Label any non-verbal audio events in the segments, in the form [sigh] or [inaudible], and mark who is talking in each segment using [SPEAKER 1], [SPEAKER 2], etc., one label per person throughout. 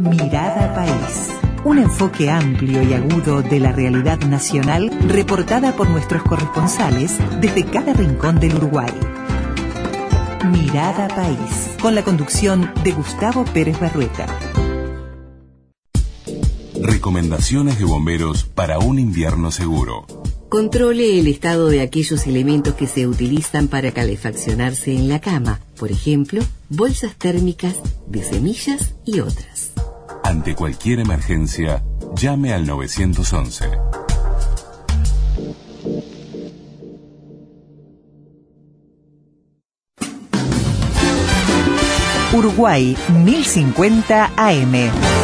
[SPEAKER 1] Mirada País. Un enfoque amplio y agudo de la realidad nacional reportada por nuestros corresponsales desde cada rincón del Uruguay. Mirada País, con la conducción de Gustavo Pérez Barrueta.
[SPEAKER 2] Recomendaciones de bomberos para un invierno seguro.
[SPEAKER 3] Controle el estado de aquellos elementos que se utilizan para calefaccionarse en la cama, por ejemplo, bolsas térmicas de semillas y otras.
[SPEAKER 2] Ante cualquier emergencia, llame al 911.
[SPEAKER 1] Uruguay 1050 AM.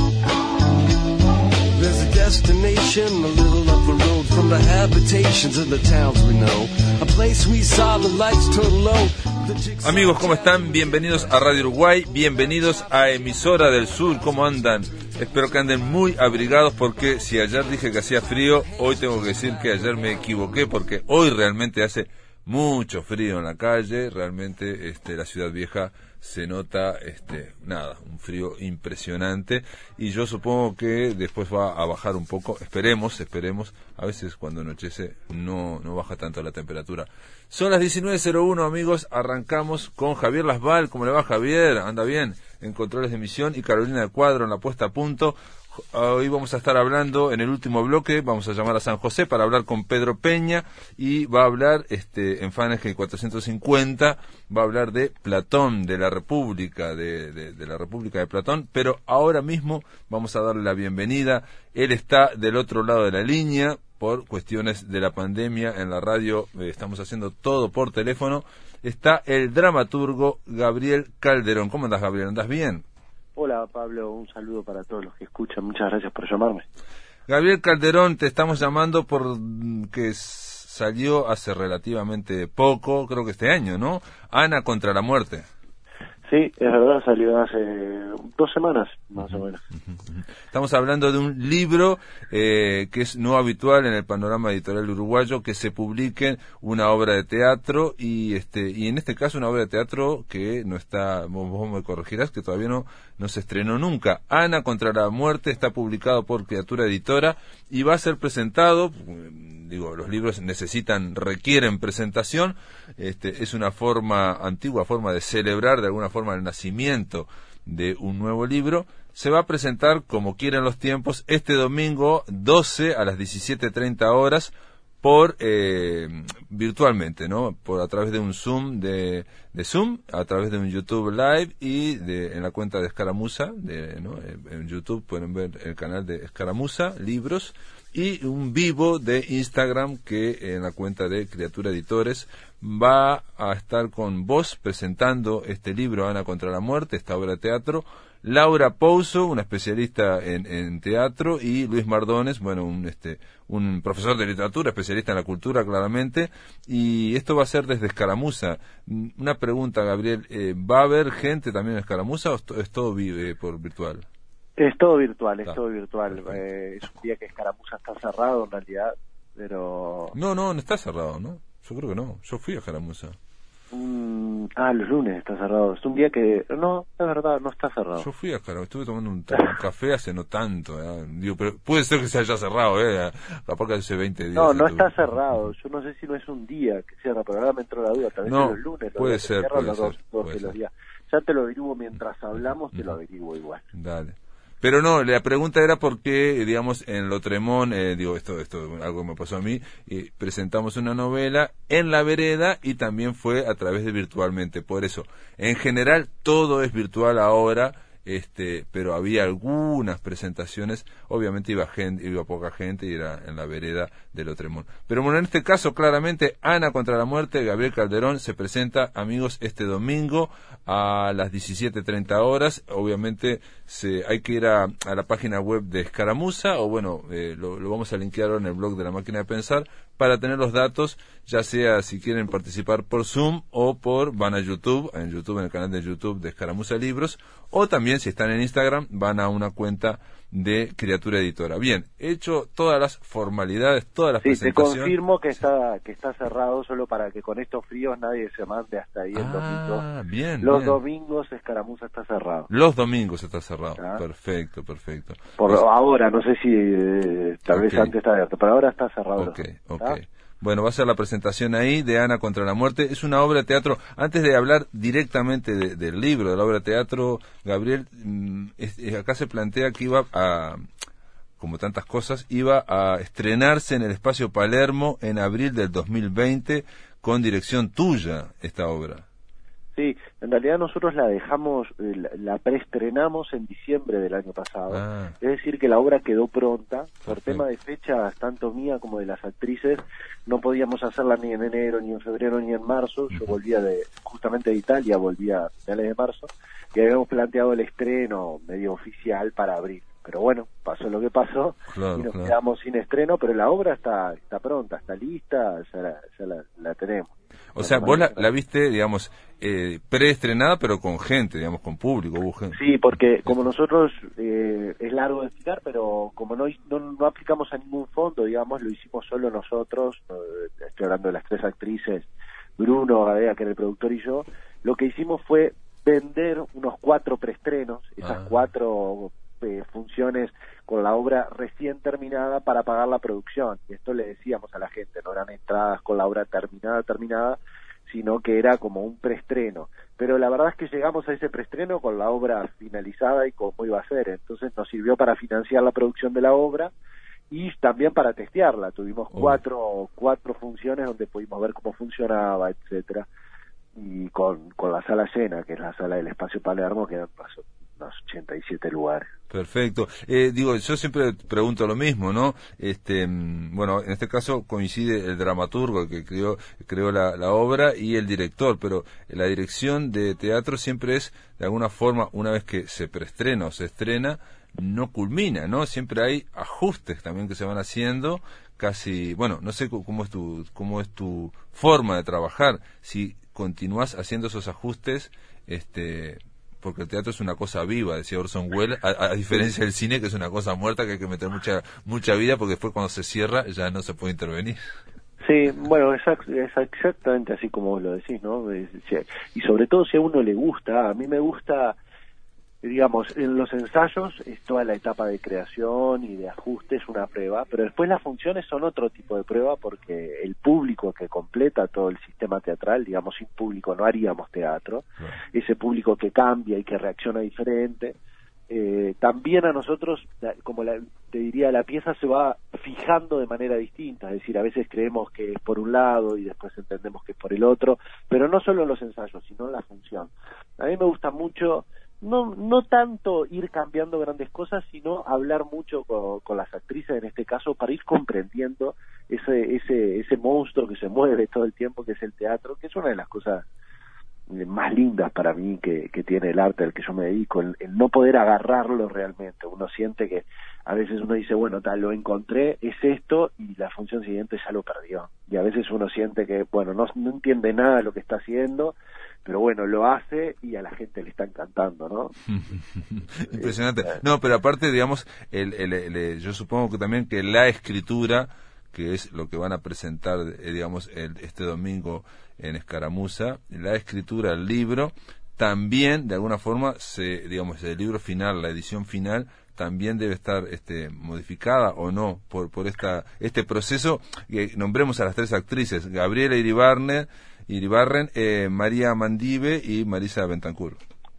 [SPEAKER 4] Destination, a little up the road from the habitations of the towns we know. A place we saw the lights turn low.
[SPEAKER 5] Amigos, ¿cómo están? Bienvenidos a Radio Uruguay, bienvenidos a Emisora del Sur, ¿cómo andan? Espero que anden muy abrigados porque si ayer dije que hacía frío, hoy tengo que decir que ayer me equivoqué porque hoy realmente hace mucho frío en la calle, realmente este, la ciudad vieja se nota, este, nada, un frío impresionante y yo supongo que después va a bajar un poco, esperemos, esperemos, a veces cuando anochece no, no baja tanto la temperatura. Son las 19.01 amigos, arrancamos con Javier Lasval, ¿cómo le va Javier? ¿Anda bien? En controles de emisión y Carolina de Cuadro en la puesta a punto. Hoy vamos a estar hablando en el último bloque, vamos a llamar a San José para hablar con Pedro Peña y va a hablar este, en Faneje 450, va a hablar de Platón, de la República, de, de, la República de Platón, pero ahora mismo vamos a darle la bienvenida. Él está del otro lado de la línea por cuestiones de la pandemia en la radio, eh, estamos haciendo todo por teléfono. Está el dramaturgo Gabriel Calderón. ¿Cómo andas, Gabriel? ¿Andas bien?
[SPEAKER 6] Hola Pablo, un saludo para todos los que escuchan. Muchas gracias por llamarme.
[SPEAKER 5] Gabriel Calderón, te estamos llamando por que salió hace relativamente poco, creo que este año, ¿no? Ana contra la muerte.
[SPEAKER 6] Sí, es verdad, salió hace dos semanas, más o menos.
[SPEAKER 5] Estamos hablando de un libro eh, que es no habitual en el panorama editorial uruguayo, que se publique una obra de teatro y este y en este caso una obra de teatro que no está, vos, me corregirás, que todavía no, no se estrenó nunca. Ana contra la muerte está publicado por Criatura Editora y va a ser presentado digo, los libros necesitan, requieren presentación, este, es una forma, antigua forma de celebrar de alguna forma el nacimiento de un nuevo libro, se va a presentar como quieren los tiempos este domingo 12 a las 17.30 horas por eh, virtualmente, ¿no? Por a través de un Zoom de, Zoom, a través de un YouTube Live y de, en la cuenta de Escaramuza, de, ¿no? en YouTube pueden ver el canal de Escaramuza, libros y un vivo de Instagram que en la cuenta de Criatura Editores va a estar con vos presentando este libro Ana contra la muerte, esta obra de teatro, Laura Pouso, una especialista en, teatro, y Luis Mardones, bueno, un, este, un profesor de literatura, especialista en la cultura claramente, y esto va a ser desde Escaramuza. Una pregunta, Gabriel, eh, ¿va a haber gente también en Escaramuza o es todo vive por virtual?
[SPEAKER 6] Es todo virtual, es todo virtual. Eh, es un día que Escaramuza está cerrado en realidad, pero...
[SPEAKER 5] No, no, no está cerrado, ¿no? Yo creo que no. Yo fui a Escaramuza.
[SPEAKER 6] Mm, ah, los lunes está cerrado. Es un día que... No, es verdad, no está cerrado.
[SPEAKER 5] Yo fui a Escaramuza, estuve tomando un, café hace no tanto. ¿eh? Digo, pero puede ser que se haya cerrado, ¿eh? Capaz que hace 20 días.
[SPEAKER 6] No, no está cerrado. Yo no sé si no es un día que cierra, pero ahora me entró la duda. Tal vez
[SPEAKER 5] no,
[SPEAKER 6] los lunes.
[SPEAKER 5] Puede ser, puede ser.
[SPEAKER 6] Dos, Días. Ya te lo averiguo mientras hablamos, te lo averiguo igual.
[SPEAKER 5] Dale. Pero no, la pregunta era por qué, digamos, en Lotremón, eh, digo, esto, esto, algo me pasó a mí, y presentamos una novela en la vereda y también fue a través de virtualmente. Por eso, en general, todo es virtual ahora este, pero había algunas presentaciones, obviamente iba gente, iba poca gente y era en la vereda del Otremón. Pero bueno, en este caso claramente Ana contra la muerte, Gabriel Calderón se presenta, amigos, este domingo a las 17.30 horas, obviamente se, hay que ir a, la página web de Escaramuza o bueno, eh, lo, vamos a linkear en el blog de la máquina de pensar para tener los datos, ya sea si quieren participar por Zoom o por van a YouTube, en YouTube, en el canal de YouTube de Escaramuza Libros, o también si están en Instagram, van a una cuenta de Criatura Editora. Bien, hecho todas las formalidades, todas las
[SPEAKER 6] sí,
[SPEAKER 5] presentaciones.
[SPEAKER 6] te confirmo que está que está cerrado solo para que con estos fríos nadie se mande hasta ahí el
[SPEAKER 5] ah,
[SPEAKER 6] domingo.
[SPEAKER 5] Bien,
[SPEAKER 6] Los
[SPEAKER 5] bien.
[SPEAKER 6] domingos Escaramuza está cerrado.
[SPEAKER 5] Los domingos está cerrado.
[SPEAKER 6] Ah.
[SPEAKER 5] Perfecto, perfecto.
[SPEAKER 6] Por
[SPEAKER 5] Pues-
[SPEAKER 6] ahora, no sé si eh, tal vez antes está abierto, pero ahora está cerrado.
[SPEAKER 5] Ok, ok. Bueno, va a ser la presentación ahí de Ana contra la muerte. Es una obra de teatro. Antes de hablar directamente de- del libro, de la obra de teatro, Gabriel, mm, es- acá se plantea que iba a, como tantas cosas, iba a estrenarse en el espacio Palermo en abril del 2020 con dirección tuya esta obra.
[SPEAKER 6] Sí, en realidad nosotros la dejamos, eh, la, la preestrenamos en diciembre del año pasado.
[SPEAKER 5] Ah.
[SPEAKER 6] Es decir, que la obra quedó pronta. Por
[SPEAKER 5] Perfecto.
[SPEAKER 6] tema de fechas, tanto mía como de las actrices, no podíamos hacerla ni en enero, ni en febrero, ni en marzo. Yo volvía de, justamente de Italia, volvía a finales de marzo, y habíamos planteado el estreno medio oficial para abril. Pero bueno, pasó lo que pasó
[SPEAKER 5] Claro,
[SPEAKER 6] y nos
[SPEAKER 5] claro.
[SPEAKER 6] quedamos sin estreno, pero la obra está, está pronta, está lista, ya la, ya la, la tenemos.
[SPEAKER 5] O sea, vos la, la viste, digamos, eh, preestrenada, pero con gente, digamos, con público. hubo gente.
[SPEAKER 6] Sí, porque como nosotros, eh, es largo de explicar, pero como no, no, no aplicamos a ningún fondo, digamos, lo hicimos solo nosotros, estoy hablando de las tres actrices, Bruno, Gadea, que era el productor, y yo, lo que hicimos fue vender unos cuatro preestrenos, esas
[SPEAKER 5] Ah.
[SPEAKER 6] cuatro funciones con la obra recién terminada para pagar la producción. Y esto le decíamos a la gente, no eran entradas con la obra terminada, terminada, sino que era como un preestreno. Pero la verdad es que llegamos a ese preestreno con la obra finalizada y como iba a ser. Entonces nos sirvió para financiar la producción de la obra y también para testearla. Tuvimos cuatro, cuatro funciones donde pudimos ver cómo funcionaba, etcétera y con, con la sala llena, que es la sala del espacio Palermo, que eran unos, unos 87 lugares.
[SPEAKER 5] Perfecto. Eh, digo, yo siempre pregunto lo mismo, ¿no? Este, mm, bueno, en este caso coincide el dramaturgo que creó, creó la, obra y el director, pero la dirección de teatro siempre es, de alguna forma, una vez que se preestrena o se estrena, no culmina, ¿no? Siempre hay ajustes también que se van haciendo, casi, bueno, no sé cómo es tu, cómo es tu forma de trabajar, si continúas haciendo esos ajustes, este, porque el teatro es una cosa viva, decía Orson Welles, a, diferencia del cine que es una cosa muerta que hay que meter mucha mucha vida porque después cuando se cierra ya no se puede intervenir.
[SPEAKER 6] Sí, bueno, es, ex- es exactamente así como lo decís, ¿no? Y sobre todo si a uno le gusta, a mí me gusta, digamos, en los ensayos es toda la etapa de creación y de ajuste es una prueba, pero después las funciones son otro tipo de prueba porque el público que completa todo el sistema teatral, digamos, sin público no haríamos teatro, ese público que cambia y que reacciona diferente, eh, también a nosotros, como la- te diría, la pieza se va fijando de manera distinta, es decir, a veces creemos que es por un lado y después entendemos que es por el otro, pero no solo en los ensayos, sino en la función. A mí me gusta mucho, no, no tanto ir cambiando grandes cosas, sino hablar mucho con, con las actrices en este caso para ir comprendiendo ese, ese, ese monstruo que se mueve todo el tiempo, que es el teatro, que es una de las cosas más lindas para mí que, que tiene el arte al que yo me dedico, el, el no poder agarrarlo realmente. Uno siente que a veces uno dice, bueno, tal, lo encontré, es esto, y la función siguiente ya lo perdió. Y a veces uno siente que, bueno, no, no entiende nada lo que está haciendo, pero bueno, lo hace y a la gente le está encantando, ¿no? [laughs]
[SPEAKER 5] Impresionante. No, pero aparte, digamos, el- el- yo supongo que también que la escritura, que es lo que van a presentar, eh, digamos, el- este domingo en Escaramuza, la escritura, el libro, también, de alguna forma, se, digamos, el libro final, la edición final, también debe estar este, modificada o no por, por esta, este proceso. que nombremos a las tres actrices, Gabriela Iribarne, Iribarren, eh, María Mandive y Marisa Bentancur.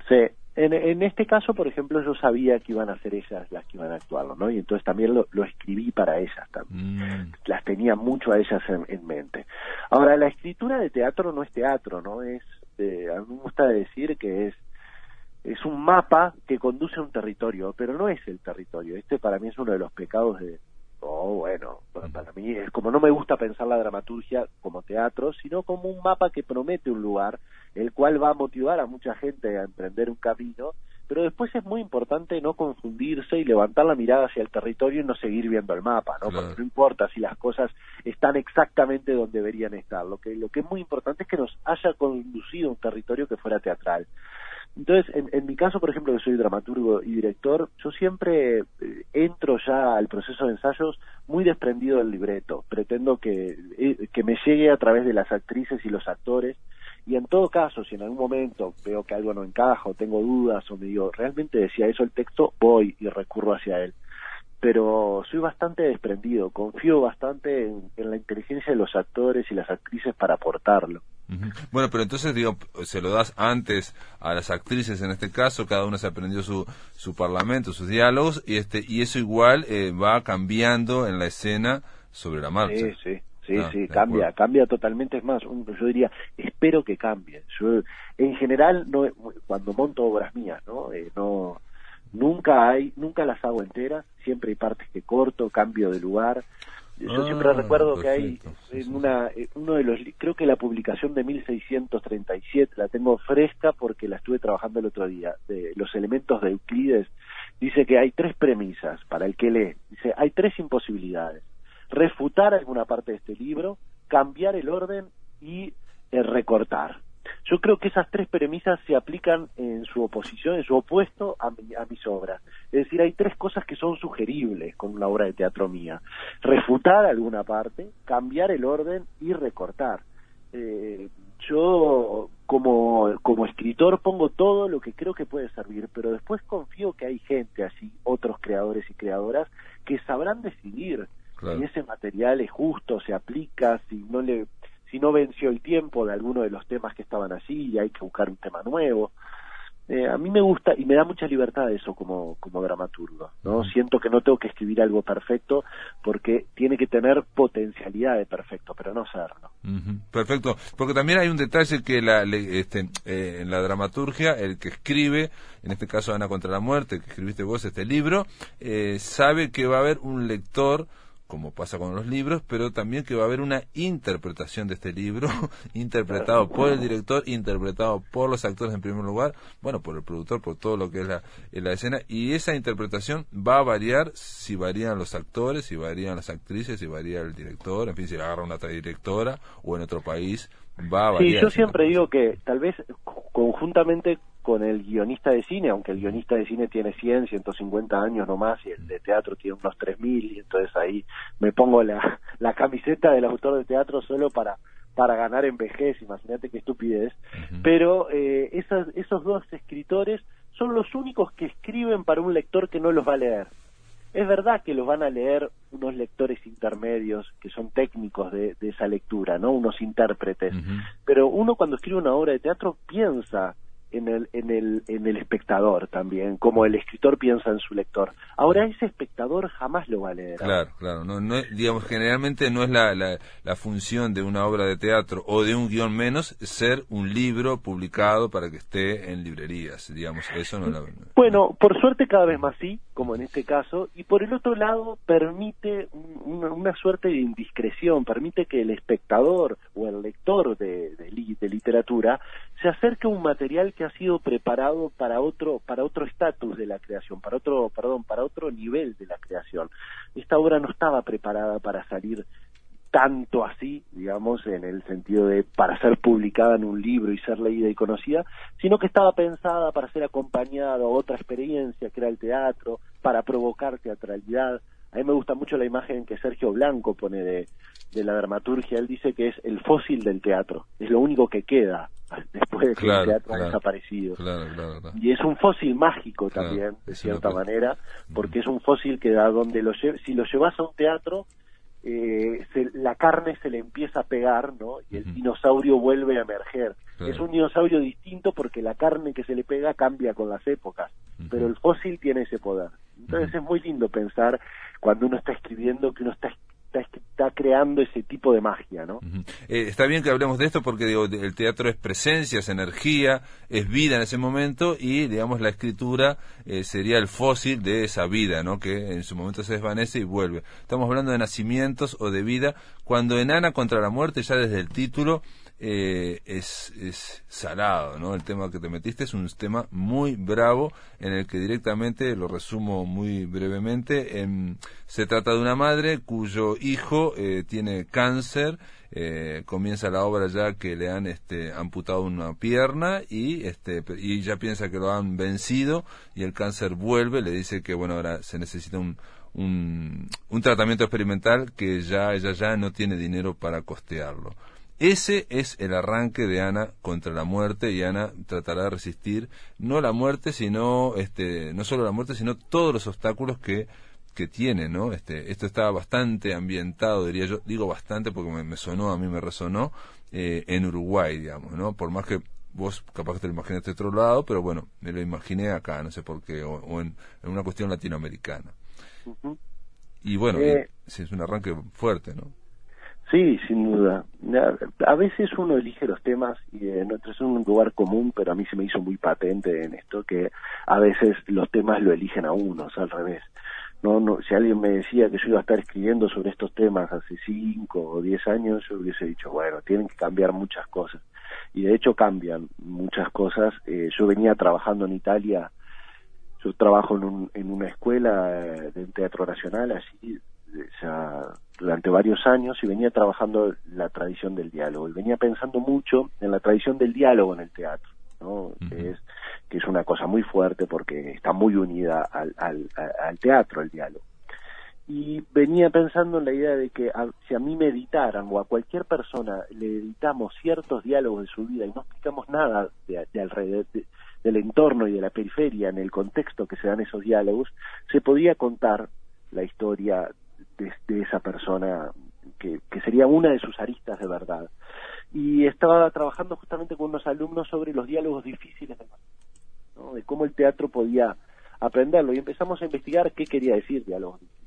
[SPEAKER 6] Sí, en, en este caso, por ejemplo, yo sabía que iban a ser ellas las que iban a actuarlo, ¿no? Y entonces también lo, lo escribí para ellas también.
[SPEAKER 5] Mm.
[SPEAKER 6] Las tenía mucho a ellas en, en mente. Ahora, la escritura de teatro no es teatro, ¿no? Es, eh, a mí me gusta decir que es es un mapa que conduce a un territorio, pero no es el territorio. Este para mí es uno de los pecados de, oh, bueno, para mí es como no me gusta pensar la dramaturgia como teatro, sino como un mapa que promete un lugar, el cual va a motivar a mucha gente a emprender un camino, pero después es muy importante no confundirse y levantar la mirada hacia el territorio y no seguir viendo el mapa, ¿no? Porque no importa si las cosas están exactamente donde deberían estar. Lo que, lo que es muy importante es que nos haya conducido un territorio que fuera teatral. Entonces, en, mi caso, por ejemplo, que soy dramaturgo y director, yo siempre eh, entro ya al proceso de ensayos muy desprendido del libreto. Pretendo que, eh, que me llegue a través de las actrices y los actores. Y en todo caso, si en algún momento veo que algo no encaja o tengo dudas o me digo, realmente decía eso el texto, voy y recurro hacia él pero soy bastante desprendido, confío bastante en, la inteligencia de los actores y las actrices para aportarlo.
[SPEAKER 5] Bueno, pero entonces digo, se lo das antes a las actrices en este caso, cada una se aprendió su, su parlamento, sus diálogos, y este y eso igual eh, va cambiando en la escena sobre la marcha.
[SPEAKER 6] Sí, sí. Sí, ah, sí, cambia, cambia totalmente. Es más, yo diría, espero que cambie. Yo, en general, no, cuando monto obras mías, ¿no? Eh, no Nunca hay, nunca las hago enteras, siempre hay partes que corto, cambio de lugar. Yo siempre ah, recuerdo que hay en una, uno de los, creo que la publicación de 1637 la tengo fresca porque la estuve trabajando el otro día, de los elementos de Euclides, dice que hay tres premisas para el que lee. Dice, hay tres imposibilidades. Refutar alguna parte de este libro, cambiar el orden y eh, recortar. Yo creo que esas tres premisas se aplican en su oposición, en su opuesto a, mis obras. Es decir, hay tres cosas que son sugeribles con una obra de teatro mía. Refutar alguna parte, cambiar el orden y recortar. Eh, yo como, como escritor pongo todo lo que creo que puede servir, pero después confío que hay gente así, otros creadores y creadoras, que sabrán decidir si ese material es justo, se aplica, si no le si no venció el tiempo de alguno de los temas que estaban allí y hay que buscar un tema nuevo. Eh, a mí me gusta y me da mucha libertad eso como, como dramaturgo, ¿no? Siento que no tengo que escribir algo perfecto porque tiene que tener potencialidad de perfecto, pero no serlo.
[SPEAKER 5] Perfecto, porque también hay un detalle que la, este, eh, en la dramaturgia, el que escribe, en este caso Ana contra la muerte, que escribiste vos este libro, eh, sabe que va a haber un lector como pasa con los libros, pero también que va a haber una interpretación de este libro, [laughs] interpretado por el director, interpretado por los actores en primer lugar, bueno, por el productor, por todo lo que es la, la escena, y esa interpretación va a variar si varían los actores, si varían las actrices, si varía el director, en fin, si agarra una otra directora o en otro país, va a variar.
[SPEAKER 6] Sí, yo siempre digo que tal vez conjuntamente con el guionista de cine, aunque el guionista de cine tiene 100, 150 años nomás y el de teatro tiene unos 3000 y entonces ahí me pongo la, la camiseta del autor de teatro solo para para ganar en vejez, imagínate qué estupidez, pero eh, esas, esos dos escritores son los únicos que escriben para un lector que no los va a leer. Es verdad que los van a leer unos lectores intermedios que son técnicos de, esa lectura, ¿no? Unos intérpretes. Pero uno cuando escribe una obra de teatro piensa en el, en el, en el espectador también, como el escritor piensa en su lector. Ahora ese espectador jamás lo va a leer.
[SPEAKER 5] Claro, claro. No, no, digamos, generalmente no es la, la, la, función de una obra de teatro o de un guion menos ser un libro publicado para que esté en librerías, digamos. Eso no la...
[SPEAKER 6] Bueno, por suerte cada vez más sí, como en este caso, y por el otro lado permite una, una suerte de indiscreción, permite que el espectador o el lector de, de, de literatura se acerque a un material que ha sido preparado para otro para otro estatus de la creación, para otro perdón, para otro nivel de la creación. Esta obra no estaba preparada para salir tanto así, digamos, en el sentido de para ser publicada en un libro y ser leída y conocida, sino que estaba pensada para ser acompañada a otra experiencia, que era el teatro, para provocar teatralidad. A mí me gusta mucho la imagen que Sergio Blanco pone de, de la dramaturgia. Él dice que es el fósil del teatro, es lo único que queda [laughs] después de que el teatro ha desaparecido. y es un fósil mágico también, de cierta manera, porque es un fósil que da donde lo si lo llevas a un teatro, eh, la carne se le empieza a pegar, ¿no? Y el dinosaurio vuelve a emerger. Es un dinosaurio distinto porque la carne que se le pega cambia con las épocas, pero el fósil tiene ese poder. Entonces es muy lindo pensar cuando uno está escribiendo que uno está, está, creando ese tipo de magia, ¿no?
[SPEAKER 5] Eh, está bien que hablemos de esto porque digo, el teatro es presencia, es energía, es vida en ese momento y digamos la escritura eh, sería el fósil de esa vida, ¿no? Que en su momento se desvanece y vuelve. Estamos hablando de nacimientos o de vida cuando en Ana contra la muerte ya desde el título eh, es, es salado, ¿no? El tema que te metiste es un tema muy bravo en el que directamente, lo resumo muy brevemente, em, se trata de una madre cuyo hijo eh, tiene cáncer, eh, comienza la obra ya que le han este, amputado una pierna y, este, y ya piensa que lo han vencido y el cáncer vuelve, le dice que bueno, ahora se necesita un, un, un tratamiento experimental que ya ella ya no tiene dinero para costearlo. Ese es el arranque de Ana contra la muerte y Ana tratará de resistir no la muerte, sino este no solo la muerte, sino todos los obstáculos que que tiene, ¿no? Este, esto está bastante ambientado, diría yo, digo bastante porque me, sonó, a mí me resonó, eh, en Uruguay, digamos, ¿no? Por más que vos capaz que te lo imaginaste de otro lado, pero bueno, me lo imaginé acá, no sé por qué, o, en, una cuestión latinoamericana. Y bueno,
[SPEAKER 6] eh,
[SPEAKER 5] es un arranque fuerte, ¿no?
[SPEAKER 6] Sí, sin duda. A veces uno elige los temas y eh, es un lugar común, pero a mí se me hizo muy patente en esto que a veces los temas lo eligen a uno, al revés. No, no, si alguien me decía que yo iba a estar escribiendo sobre estos temas hace cinco o diez años, yo hubiese dicho, bueno, tienen que cambiar muchas cosas. Y de hecho cambian muchas cosas. Eh, yo venía trabajando en Italia, yo trabajo en, un, en una escuela eh, de teatro nacional, así ya durante varios años y venía trabajando la tradición del diálogo y venía pensando mucho en la tradición del diálogo en el teatro, ¿no? que, es, que es una cosa muy fuerte porque está muy unida al, al, al teatro, el diálogo. Y venía pensando en la idea de que si a mí me editaran o a cualquier persona le editamos ciertos diálogos de su vida y no explicamos nada de, de alrededor, del entorno y de la periferia en el contexto que se dan esos diálogos, se podía contar la historia de, esa persona que, sería una de sus aristas de verdad. Y estaba trabajando justamente con unos alumnos sobre los diálogos difíciles de, ¿no? de cómo el teatro podía aprenderlo y empezamos a investigar qué quería decir diálogos difíciles.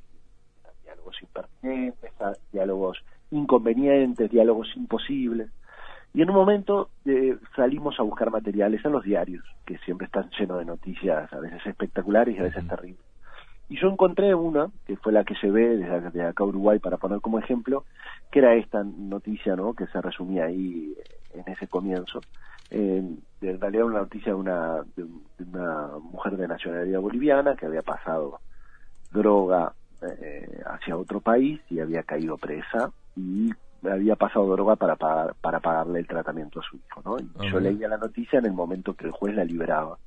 [SPEAKER 6] Diálogos impertinentes, diálogos inconvenientes, diálogos imposibles. Y en un momento eh, salimos a buscar materiales en los diarios, que siempre están llenos de noticias, a veces espectaculares y a veces terribles. Y yo encontré una, que fue la que se ve desde acá, Uruguay para poner como ejemplo, que era esta noticia, ¿no? Que se resumía ahí en ese comienzo. Eh, en realidad una noticia de una, de, una mujer de nacionalidad boliviana que había pasado droga eh, hacia otro país y había caído presa y había pasado droga para para pagarle el tratamiento a su hijo, ¿no? Y yo leía la noticia en el momento que el juez la liberaba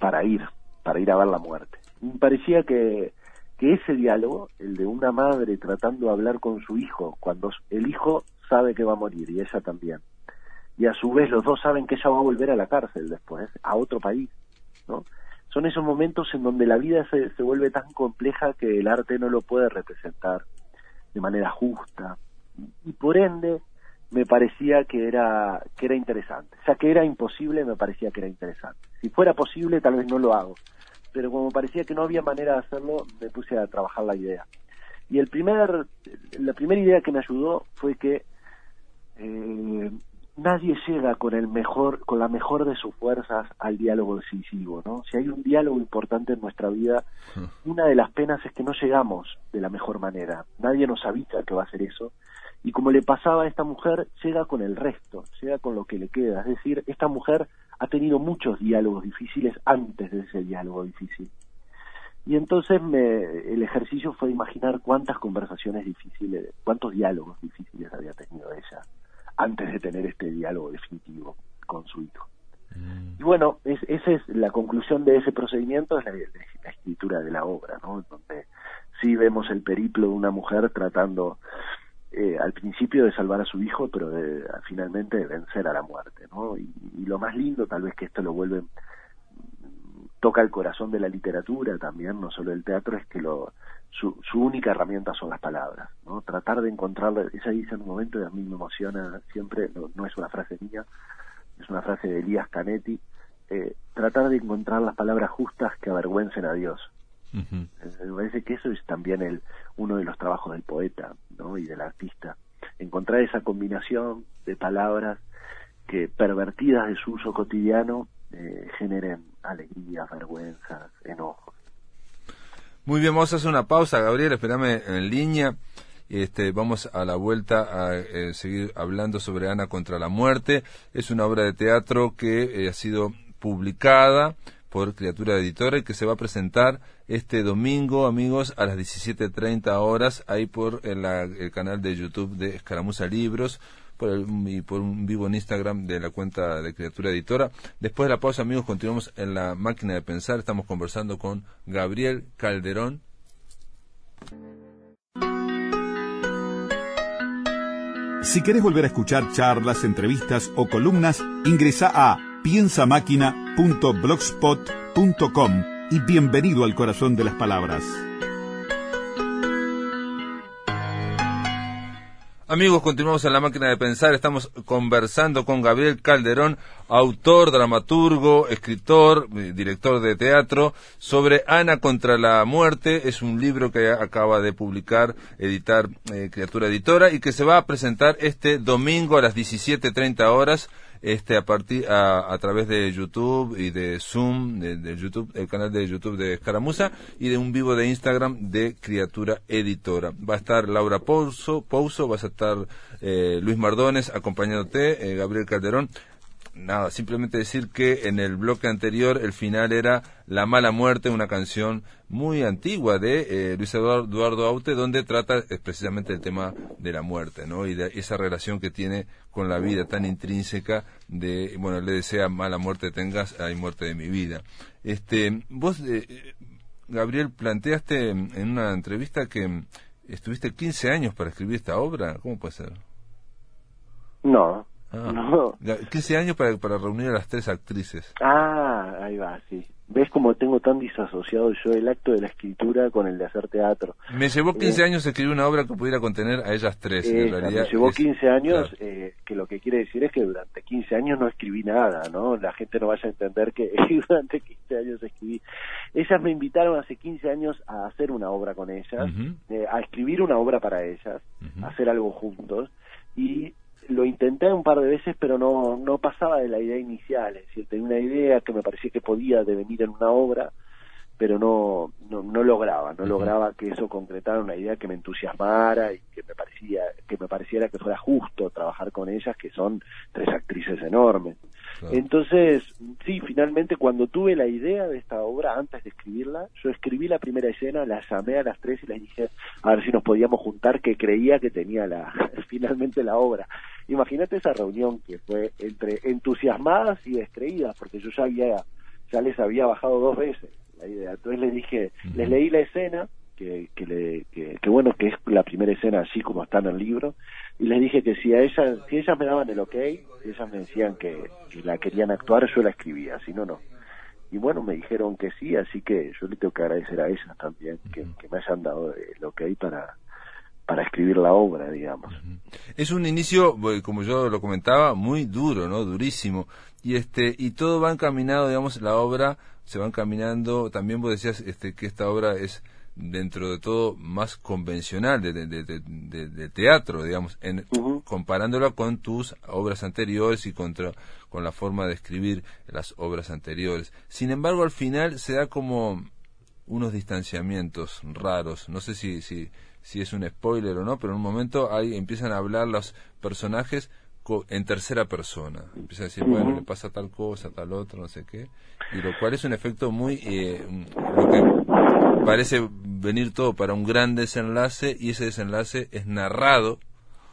[SPEAKER 6] para ir, para ir a ver la muerte parecía que, que ese diálogo, el de una madre tratando de hablar con su hijo, cuando el hijo sabe que va a morir y ella también, y a su vez los dos saben que ella va a volver a la cárcel después, a otro país, ¿no? Son esos momentos en donde la vida se, se vuelve tan compleja que el arte no lo puede representar de manera justa, y por ende me parecía que era que era interesante. O sea, que era imposible, me parecía que era interesante. Si fuera posible, tal vez no lo hago, pero como parecía que no había manera de hacerlo, me puse a trabajar la idea. Y el primer, la primera idea que me ayudó fue que eh, nadie llega con el mejor, con la mejor de sus fuerzas al diálogo decisivo, ¿no? Si hay un diálogo importante en nuestra vida, una de las penas es que no llegamos de la mejor manera. Nadie nos avisa que va a ser eso. Y como le pasaba a esta mujer, llega con el resto, llega con lo que le queda. Es decir, esta mujer ha tenido muchos diálogos difíciles antes de ese diálogo difícil. Y entonces me, el ejercicio fue imaginar cuántas conversaciones difíciles, cuántos diálogos difíciles había tenido ella antes de tener este diálogo definitivo con su hijo. Mm. Y bueno, esa es la conclusión de ese procedimiento, es la, la, escritura de la obra, ¿no? Donde sí vemos el periplo de una mujer tratando eh, al principio de salvar a su hijo, pero de, finalmente de vencer a la muerte, ¿no? Y, lo más lindo, tal vez que esto lo vuelve, toca el corazón de la literatura también, no solo del teatro, es que lo, su, su única herramienta son las palabras, ¿no? Tratar de encontrar, ella dice en un momento y a mí me emociona siempre, no, es una frase mía, es una frase de Elías Canetti, eh, tratar de encontrar las palabras justas que avergüencen a Dios, me parece que eso es también el, uno de los trabajos del poeta ¿no? y del artista encontrar esa combinación de palabras que pervertidas de su uso cotidiano eh, generen alegrías, vergüenzas, enojos.
[SPEAKER 5] Muy bien, vamos a hacer una pausa, Gabriel, espérame en línea. Este, vamos a la vuelta a eh, seguir hablando sobre Ana contra la muerte. Es una obra de teatro que eh, ha sido publicada por Criatura Editora que se va a presentar este domingo, amigos, a las 17.30 horas, ahí por el, canal de YouTube de Escaramuza Libros y por un vivo en Instagram de la cuenta de Criatura Editora. Después de la pausa, amigos, continuamos en la máquina de pensar. Estamos conversando con Gabriel Calderón.
[SPEAKER 4] Si querés volver a escuchar charlas, entrevistas o columnas, ingresa a piensamáquina.blogspot.com y bienvenido al corazón de las palabras.
[SPEAKER 5] Amigos, continuamos en la máquina de pensar. Estamos conversando con Gabriel Calderón, autor, dramaturgo, escritor, eh, director de teatro, sobre Ana contra la muerte. Es un libro que acaba de publicar, editar eh, Criatura Editora y que se va a presentar este domingo a las 17.30 horas este a partir a, través de YouTube y de Zoom, de, YouTube, el canal de YouTube de Escaramuza y de un vivo de Instagram de Criatura Editora. Va a estar Laura Pouso, Pouso va a estar eh, Luis Mardones acompañándote, eh, Gabriel Calderón nada, simplemente decir que en el bloque anterior el final era La mala muerte, una canción muy antigua de eh, Luis Eduardo Aute, donde trata precisamente el tema de la muerte, ¿no? Y de esa relación que tiene con la vida tan intrínseca de, bueno, le desea mala muerte tengas, hay muerte de mi vida. Este, vos, eh, Gabriel, planteaste en una entrevista que estuviste 15 años para escribir esta obra, ¿cómo puede ser?
[SPEAKER 6] No,
[SPEAKER 5] Ah, no. 15 años para, para reunir a las tres actrices.
[SPEAKER 6] Ah, ahí va, sí. ¿Ves cómo tengo tan disasociado yo el acto de la escritura con el de hacer teatro?
[SPEAKER 5] Me llevó 15 eh, años escribir una obra que pudiera contener a ellas tres. en realidad
[SPEAKER 6] me llevó 15 años, eh, que lo que quiere decir es que durante 15 años no escribí nada, ¿no? La gente no vaya a entender que [laughs] durante 15 años escribí. Ellas me invitaron hace 15 años a hacer una obra con ellas, eh, a escribir una obra para ellas, a hacer algo juntos. Y lo intenté un par de veces, pero no, no pasaba de la idea inicial. Es decir, tenía una idea que me parecía que podía devenir en una obra, pero no, no, no lograba, no lograba que eso concretara una idea que me entusiasmara y que me parecía, que me pareciera que fuera justo trabajar con ellas, que son tres actrices enormes. Entonces, sí, finalmente cuando tuve la idea de esta obra, antes de escribirla, yo escribí la primera escena, la llamé a las tres y les dije a ver si nos podíamos juntar, que creía que tenía la [laughs] finalmente la obra. Imagínate esa reunión que fue entre entusiasmadas y descreídas, porque yo ya había, ya les había bajado dos veces la idea. Entonces les dije, les leí la escena, que, que, le, que, que, bueno, que es la primera escena así como está en el libro, y les dije que si a ellas, si ellas me daban el ok, si ellas me decían que, la querían actuar, yo la escribía, si no, no. Y bueno, me dijeron que sí, así que yo le tengo que agradecer a ellas también, que, que me hayan dado el ok para, para escribir la obra, digamos.
[SPEAKER 5] Es un inicio, como yo lo comentaba, muy duro, ¿no? Durísimo. Y este y todo va encaminado, digamos, la obra se va encaminando. También vos decías este que esta obra es dentro de todo más convencional de, de, teatro, digamos, en, comparándola con tus obras anteriores y contra, con la forma de escribir las obras anteriores. Sin embargo, al final se da como unos distanciamientos raros. No sé si, si, si es un spoiler o no, pero en un momento ahí empiezan a hablar los personajes en tercera persona. Empieza a decir, bueno, le pasa tal cosa, tal otro, no sé qué. Y lo cual es un efecto muy... Eh, lo que parece venir todo para un gran desenlace y ese desenlace es narrado,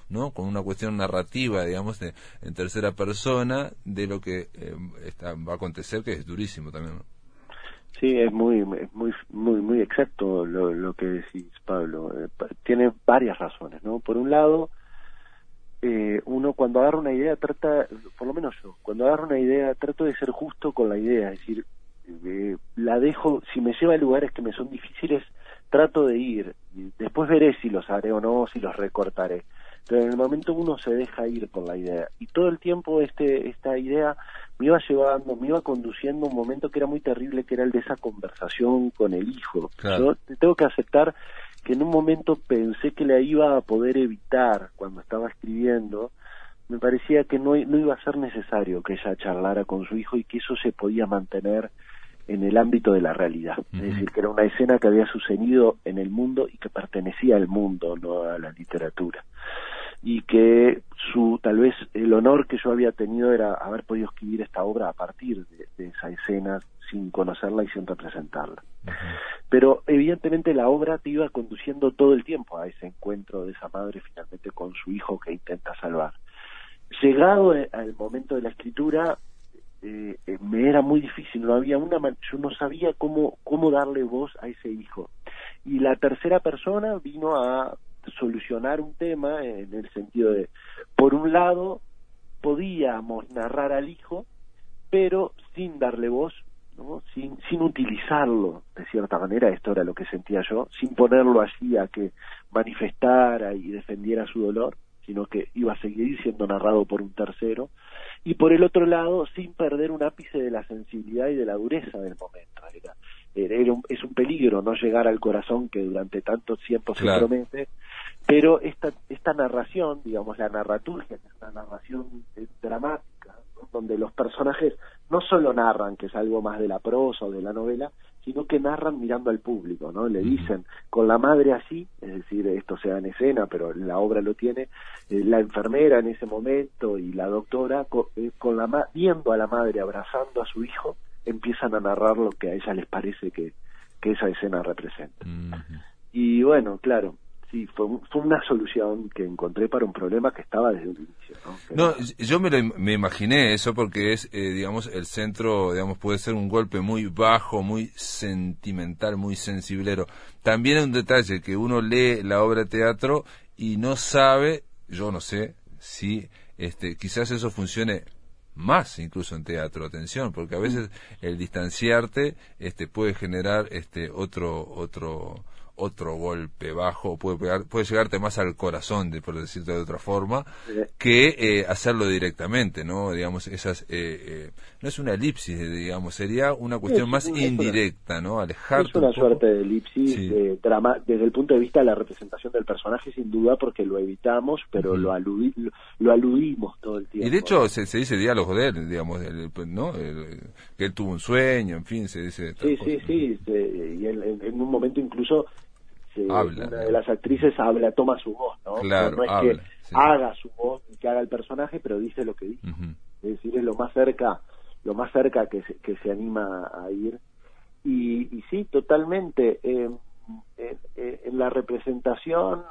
[SPEAKER 5] ¿no? Con una cuestión narrativa, digamos, de, en tercera persona de lo que eh, está, va a acontecer, que es durísimo también,
[SPEAKER 6] Sí, es muy, muy, muy, muy exacto lo, lo que decís, Pablo. Eh, tiene varias razones, ¿no? Por un lado, eh, uno cuando agarra una idea trata, por lo menos yo, cuando agarro una idea trato de ser justo con la idea, es decir, eh, la dejo, si me lleva a lugares que me son difíciles, trato de ir, después veré si los haré o no, si los recortaré pero en el momento uno se deja ir por la idea. Y todo el tiempo este esta idea me iba llevando me iba conduciendo a un momento que era muy terrible que era el de esa conversación con el hijo. Yo tengo que aceptar que en un momento pensé que la iba a poder evitar cuando estaba escribiendo, me parecía que no, no iba a ser necesario que ella charlara con su hijo y que eso se podía mantener en el ámbito de la realidad. Es decir, que era una escena que había sucedido en el mundo y que pertenecía al mundo, no a la literatura. Y que su, tal vez el honor que yo había tenido era haber podido escribir esta obra a partir de, esa escena sin conocerla y sin representarla. Pero evidentemente la obra te iba conduciendo todo el tiempo a ese encuentro de esa madre finalmente con su hijo que intenta salvar. Llegado al momento de la escritura, eh, eh, me era muy difícil, no había una yo no sabía cómo cómo darle voz a ese hijo. Y la tercera persona vino a solucionar un tema en el sentido de por un lado podíamos narrar al hijo, pero sin darle voz, ¿no? sin, sin utilizarlo de cierta manera, esto era lo que sentía yo, sin ponerlo así a que manifestara y defendiera su dolor, sino que iba a seguir siendo narrado por un tercero, y por el otro lado, sin perder un ápice de la sensibilidad y de la dureza del momento. Era, era, es un peligro no llegar al corazón que durante tanto tiempo se promete, pero esta, esta narración, digamos, la narraturgia, esta narración eh, dramática, donde los personajes no solo narran, que es algo más de la prosa o de la novela, sino que narran mirando al público, ¿no? Le dicen, con la madre así, es decir, esto se da en escena, pero la obra lo tiene, eh, la enfermera en ese momento y la doctora, eh, con, la viendo a la madre abrazando a su hijo, empiezan a narrar lo que a ella les parece que, que esa escena representa. Y bueno, claro, sí, fue, fue, una solución que encontré para un problema que estaba desde un inicio.
[SPEAKER 5] No, yo me, me imaginé eso porque es, eh, digamos, el centro, digamos, puede ser un golpe muy bajo, muy sentimental, muy sensiblero. También hay un detalle que uno lee la obra de teatro y no sabe, yo no sé, si este, quizás eso funcione más incluso en teatro, atención, porque a veces el distanciarte este, puede generar este, otro, otro, otro golpe bajo, puede, pegar, puede llegarte más al corazón, de, por decirte de otra forma, que eh, hacerlo directamente, ¿no? Digamos, esas, eh, eh, no es una elipsis, digamos, sería una cuestión más indirecta, ¿no?
[SPEAKER 6] Alejarte. Es una suerte de elipsis drama, desde el punto de vista de la representación del personaje, sin duda, porque lo evitamos, pero lo, lo, aludimos todo el tiempo.
[SPEAKER 5] Y de hecho, se, dice diálogo de él, digamos, ¿no? que él tuvo un sueño, en fin, se dice.
[SPEAKER 6] Sí, sí, sí, y en un momento incluso una de las actrices habla, toma su voz, ¿no? no es que haga su voz, que haga el personaje, pero dice lo que dice. Es decir, es lo más cerca, lo más cerca que se, que se anima a ir. Y, y sí, totalmente. Eh, en la representación,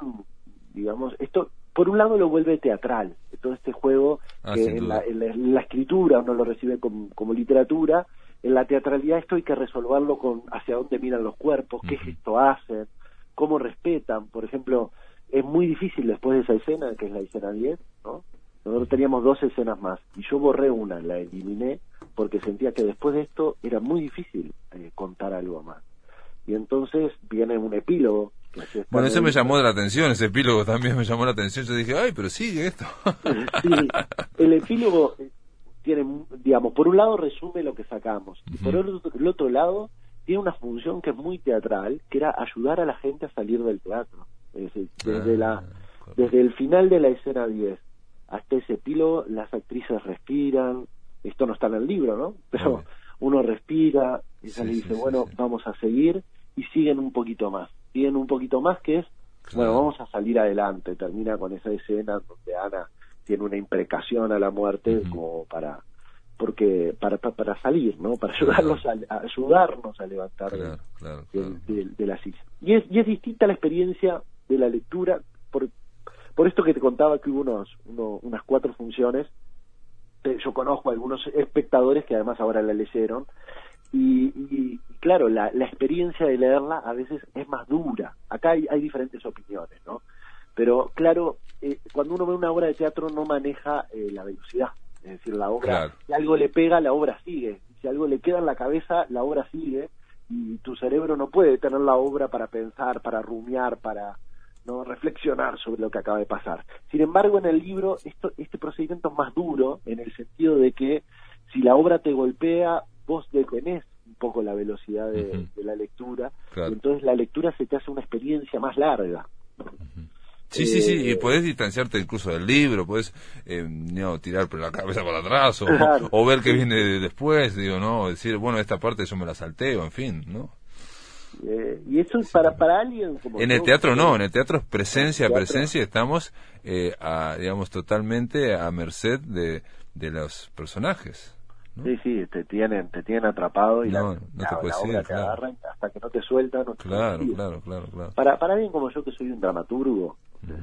[SPEAKER 6] digamos, esto por un lado lo vuelve teatral, todo este juego ah, que en la, en, la, escritura uno lo recibe como, como, literatura, en la teatralidad esto hay que resolverlo con hacia dónde miran los cuerpos, qué gesto hacen, cómo respetan. Por ejemplo, es muy difícil después de esa escena, que es la escena 10, ¿no? Nosotros teníamos dos escenas más y yo borré una, la eliminé porque sentía que después de esto era muy difícil eh, contar algo más. Y entonces viene un epílogo.
[SPEAKER 5] bueno, eso me llamó la atención, ese epílogo también me llamó la atención. Yo dije, ay, pero sigue esto. [laughs]
[SPEAKER 6] sí, el epílogo eh, tiene, digamos, por un lado resume lo que sacamos y por el otro lado tiene una función que es muy teatral, que era ayudar a la gente a salir del teatro. desde, la, desde el final de la escena 10 hasta ese epílogo, las actrices respiran, esto no está en el libro, ¿no? Pero uno respira, y se le dice, bueno, vamos a seguir, y siguen un poquito más. Siguen un poquito más que es, bueno, vamos a salir adelante. Termina con esa escena donde Ana tiene una imprecación a la muerte como para porque para, para salir, ¿no? Para [laughs] ayudarnos a, ayudarnos a levantar de, la silla. Y es, y es distinta la experiencia de la lectura por, por esto que te contaba que hubo unos, unas cuatro funciones. Yo conozco a algunos espectadores que además ahora la leyeron y, y, claro, la, la, experiencia de leerla a veces es más dura. Acá hay, hay diferentes opiniones, ¿no? Pero claro, eh, cuando uno ve una obra de teatro no maneja eh, la velocidad es decir, la obra, si algo le pega, la obra sigue. Si algo le queda en la cabeza, la obra sigue. Y tu cerebro no puede tener la obra para pensar, para rumiar, para no reflexionar sobre lo que acaba de pasar. Sin embargo, en el libro esto, este procedimiento es más duro en el sentido de que si la obra te golpea, vos detenés un poco la velocidad de, la lectura,
[SPEAKER 5] Claro.
[SPEAKER 6] y entonces la lectura se te hace una experiencia más larga.
[SPEAKER 5] Sí, sí, sí, y podés distanciarte incluso del libro, podés eh, no, tirar la cabeza para atrás o,
[SPEAKER 6] Claro.
[SPEAKER 5] o ver qué viene de- después, digo, no, decir, bueno, esta parte yo me la salteo, en fin, ¿no?
[SPEAKER 6] Eh, y eso es para, para alguien como
[SPEAKER 5] En el teatro no, en el teatro es presencia,
[SPEAKER 6] teatro-
[SPEAKER 5] presencia, estamos, eh, a, digamos, totalmente a merced de, de los personajes. ¿no?
[SPEAKER 6] Sí, sí, te tienen, te tienen atrapado y
[SPEAKER 5] No,
[SPEAKER 6] la,
[SPEAKER 5] no te
[SPEAKER 6] la
[SPEAKER 5] puedes
[SPEAKER 6] obra
[SPEAKER 5] ir,
[SPEAKER 6] te
[SPEAKER 5] claro.
[SPEAKER 6] agarra y hasta que no te sueltan. No te
[SPEAKER 5] Claro, claro, claro, claro.
[SPEAKER 6] Para, para alguien como yo que soy un dramaturgo,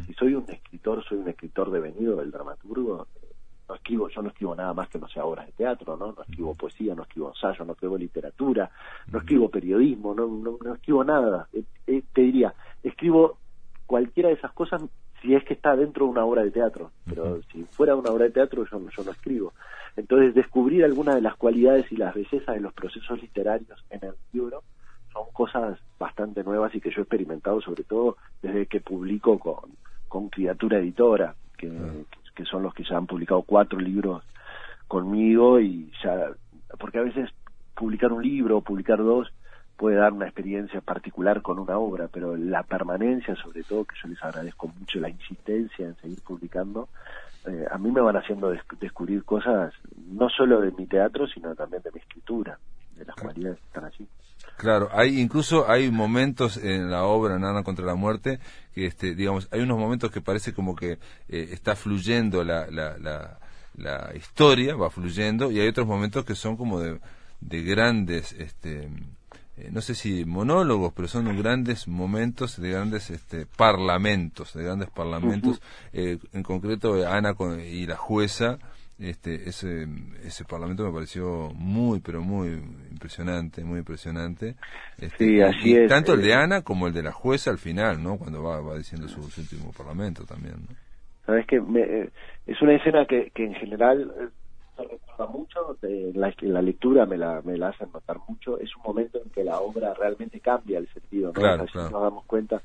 [SPEAKER 6] si soy un escritor, soy un escritor devenido del dramaturgo, eh, no escribo, yo no escribo nada más que no sea obras de teatro, ¿no? No escribo poesía, no escribo ensayo, no escribo literatura, no escribo periodismo, no, no, no escribo nada. Eh, eh, te diría, escribo cualquiera de esas cosas si es que está dentro de una obra de teatro, pero si fuera una obra de teatro yo, no- yo no escribo. Entonces descubrir algunas de las cualidades y las bellezas de los procesos literarios en el libro son cosas bastante nuevas y que yo he experimentado sobre todo desde que publico con, con Criatura Editora, que, que son los que ya han publicado cuatro libros conmigo y ya, porque a veces publicar un libro o publicar dos puede dar una experiencia particular con una obra, pero la permanencia, sobre todo, que yo les agradezco mucho la insistencia en seguir publicando, eh, a mí me van haciendo des- descubrir cosas no solo de mi teatro, sino también de mi escritura, de las cualidades que están allí.
[SPEAKER 5] Claro, hay incluso hay momentos en la obra Nana contra la muerte que este digamos hay unos momentos que parece como que eh, está fluyendo la, la, la, la historia va fluyendo y hay otros momentos que son como de, de grandes este eh, no sé si monólogos pero son grandes momentos de grandes este parlamentos de grandes parlamentos Eh, en concreto Ana con- y la jueza este ese ese parlamento me pareció muy pero muy impresionante muy impresionante Este,
[SPEAKER 6] Sí, así es,
[SPEAKER 5] tanto el
[SPEAKER 6] eh.
[SPEAKER 5] de Ana como el de la jueza al final no cuando va, va diciendo su, su último parlamento también ¿no?
[SPEAKER 6] Sabes que me- eh, es una escena que, que en general eh, se recuerda mucho, de la, en la lectura me la, me la hacen notar mucho, es un momento en que la obra realmente cambia el sentido, ¿no?
[SPEAKER 5] Claro,
[SPEAKER 6] Así
[SPEAKER 5] claro.
[SPEAKER 6] nos damos cuenta.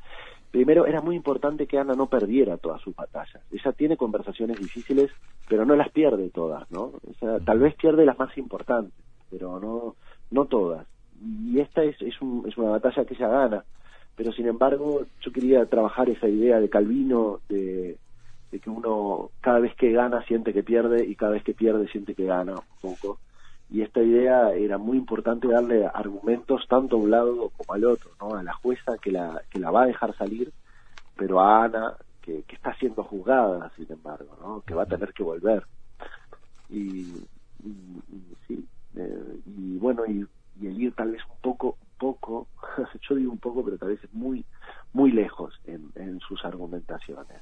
[SPEAKER 6] Primero, era muy importante que Ana no perdiera todas sus batallas. Ella tiene conversaciones difíciles, pero no las pierde todas, ¿no? O sea, tal vez pierde las más importantes, pero no, no todas. Y esta es, es, un- es una batalla que ella gana. Pero sin embargo, yo quería trabajar esa idea de Calvino, de, de que uno cada vez que gana siente que pierde y cada vez que pierde siente que gana un poco. Y esta idea era muy importante darle argumentos tanto a un lado como al otro, ¿no? A la jueza que la, que la va a dejar salir, pero a Ana que, que está siendo juzgada, sin embargo, ¿no? Que va a tener que volver. Y, y, y sí, eh, y bueno, y, y el ir tal vez un poco, poco, [laughs] yo digo un poco, pero tal vez muy, muy lejos en, en sus argumentaciones.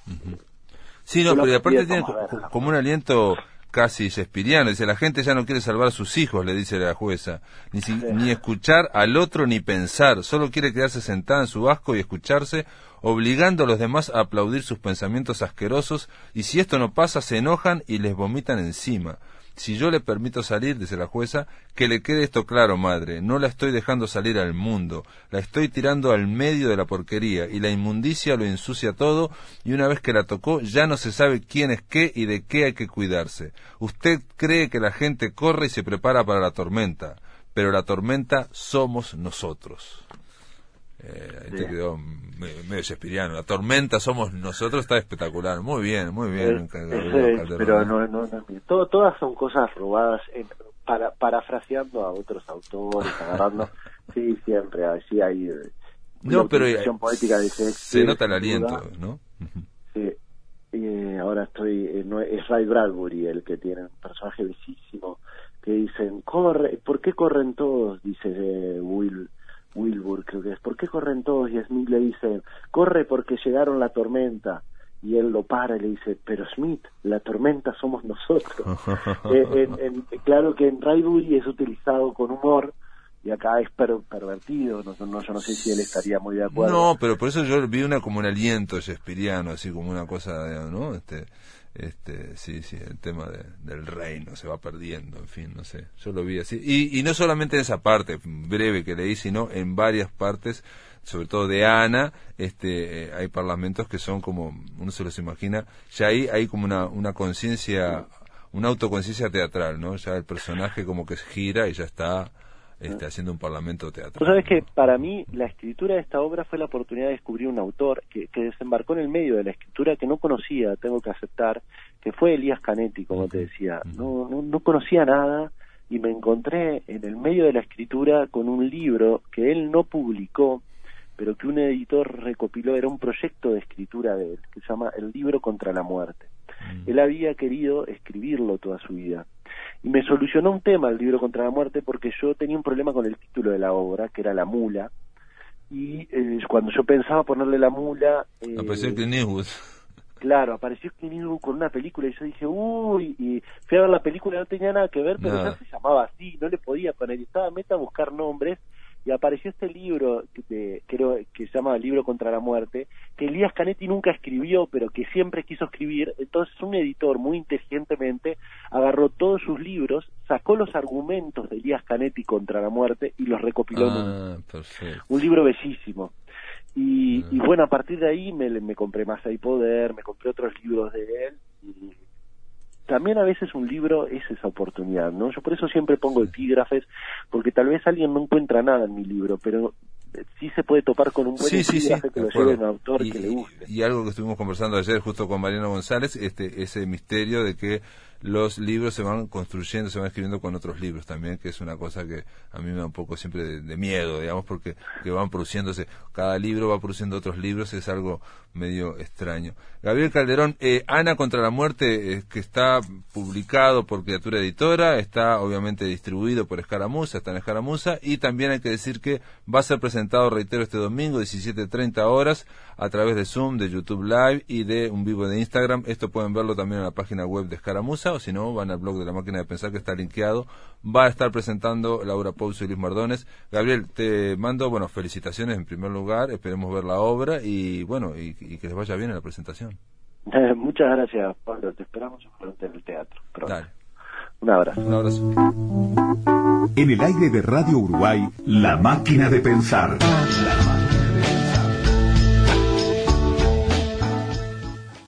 [SPEAKER 5] Sí, no, pero aparte tiene como un aliento casi shakespeariano. Dice, la gente ya no quiere salvar a sus hijos, le dice la jueza. Ni, si- ni escuchar al otro ni pensar. Solo quiere quedarse sentada en su asco y escucharse, obligando a los demás a aplaudir sus pensamientos asquerosos. Y si esto no pasa, se enojan y les vomitan encima. Si yo le permito salir, dice la jueza, que le quede esto claro, madre, no la estoy dejando salir al mundo, la estoy tirando al medio de la porquería, y la inmundicia lo ensucia todo, y una vez que la tocó, ya no se sabe quién es qué y de qué hay que cuidarse. Usted cree que la gente corre y se prepara para la tormenta, pero la tormenta somos nosotros. Eh, ahí te quedó me- medio shakespeariano. La tormenta somos nosotros, está espectacular. Muy bien, muy bien.
[SPEAKER 6] Eh, pero
[SPEAKER 5] ¿eh?
[SPEAKER 6] no, no. Todo- todas son cosas robadas, en- para, parafraseando a otros autores, agarrando, [laughs] sí, siempre, así hay eh,
[SPEAKER 5] No, pero eh,
[SPEAKER 6] poética de
[SPEAKER 5] se nota el aliento. ¿no?
[SPEAKER 6] Sí. Eh, ahora estoy, eh, no, es Ray Bradbury el que tiene un personaje bellísimo que dicen, corre, ¿por qué corren todos? Dice eh, Will, Wilbur, creo que es, ¿por qué corren todos? Y Smith le dice, corre porque llegaron la tormenta. Y él lo para y le dice, pero Smith, la tormenta somos nosotros. [laughs] Eh, en- en- claro que en es utilizado con humor y acá es per- pervertido, no, no, yo no sé si él estaría muy de acuerdo.
[SPEAKER 5] No, pero por eso yo vi una como un aliento shakespeariano, así como una cosa, ¿no? Este, este, sí, sí, el tema de- del reino se va perdiendo, en fin, no sé. Yo lo vi así. Y, y no solamente en esa parte breve que leí, sino en varias partes, sobre todo de Ana, este, eh, hay parlamentos que son como, uno se los imagina, ya ahí hay como una, una conciencia, una autoconciencia teatral, ¿no? Ya el personaje como que gira y ya está este, haciendo un parlamento teatral.
[SPEAKER 6] Tú sabes que para mí la escritura de esta obra fue la oportunidad de descubrir un autor que, que desembarcó en el medio de la escritura que no conocía, tengo que aceptar, que fue Elías Canetti, como te decía. No, no, no conocía nada y me encontré en el medio de la escritura con un libro que él no publicó, pero que un editor recopiló, era un proyecto de escritura de él, que se llama El libro contra la muerte. Él había querido escribirlo toda su vida. Y me solucionó un tema el libro contra la muerte porque yo tenía un problema con el título de la obra, que era La mula. Y eh, cuando yo pensaba ponerle la mula... Eh,
[SPEAKER 5] Apareció Clint Eastwood.
[SPEAKER 6] Claro, apareció Clint Eastwood con una película y yo dije, uy, y fui a ver la película, no tenía nada que ver, pero ya se llamaba así, no le podía poner, y estaba meta a buscar nombres y apareció este libro te- creo que se llama Libro contra la Muerte, que Elías Canetti nunca escribió, pero que siempre quiso escribir. Entonces un editor muy inteligentemente agarró todos sus libros, sacó los argumentos de Elías Canetti contra la muerte y los recopiló en un,
[SPEAKER 5] Ah, perfecto.
[SPEAKER 6] un libro bellísimo. Y, y bueno, a partir de ahí me, me compré Masa y Poder, me compré otros libros de él. Y también a veces un libro es esa oportunidad, ¿no? Yo por eso siempre pongo epígrafes, porque tal vez alguien no encuentra nada en mi libro, pero eh, sí se puede topar con un buen
[SPEAKER 5] Sí, sí, sí.
[SPEAKER 6] epígrafe que lo lleve un autor
[SPEAKER 5] y,
[SPEAKER 6] que le guste.
[SPEAKER 5] y algo que estuvimos conversando ayer justo con Mariano González, este, ese misterio de que los libros se van construyendo, se van escribiendo con otros libros también, que es una cosa que a mí me da un poco siempre de, de miedo, digamos, porque que van produciéndose, cada libro va produciendo otros libros, es algo medio extraño. Gabriel Calderón, eh, Ana contra la muerte, eh, que está publicado por Criatura Editora, está obviamente distribuido por Escaramuza, está en Escaramuza, y también hay que decir que va a ser presentado, reitero, este domingo, 17.30 horas, a través de Zoom, de YouTube Live y de un vivo de Instagram. Esto pueden verlo también en la página web de Escaramuza, o si no, van al blog de la máquina de pensar que está linkeado. Va a estar presentando Laura Pouso y Luis Mardones. Gabriel, te mando, bueno, felicitaciones en primer lugar, esperemos ver la obra y, bueno, y, y que les vaya bien en la presentación.
[SPEAKER 6] Muchas gracias, Pablo. Te esperamos en el teatro. pronto.
[SPEAKER 5] Dale,
[SPEAKER 6] Un abrazo.
[SPEAKER 5] un abrazo.
[SPEAKER 4] En el aire de Radio Uruguay, La Máquina de Pensar. La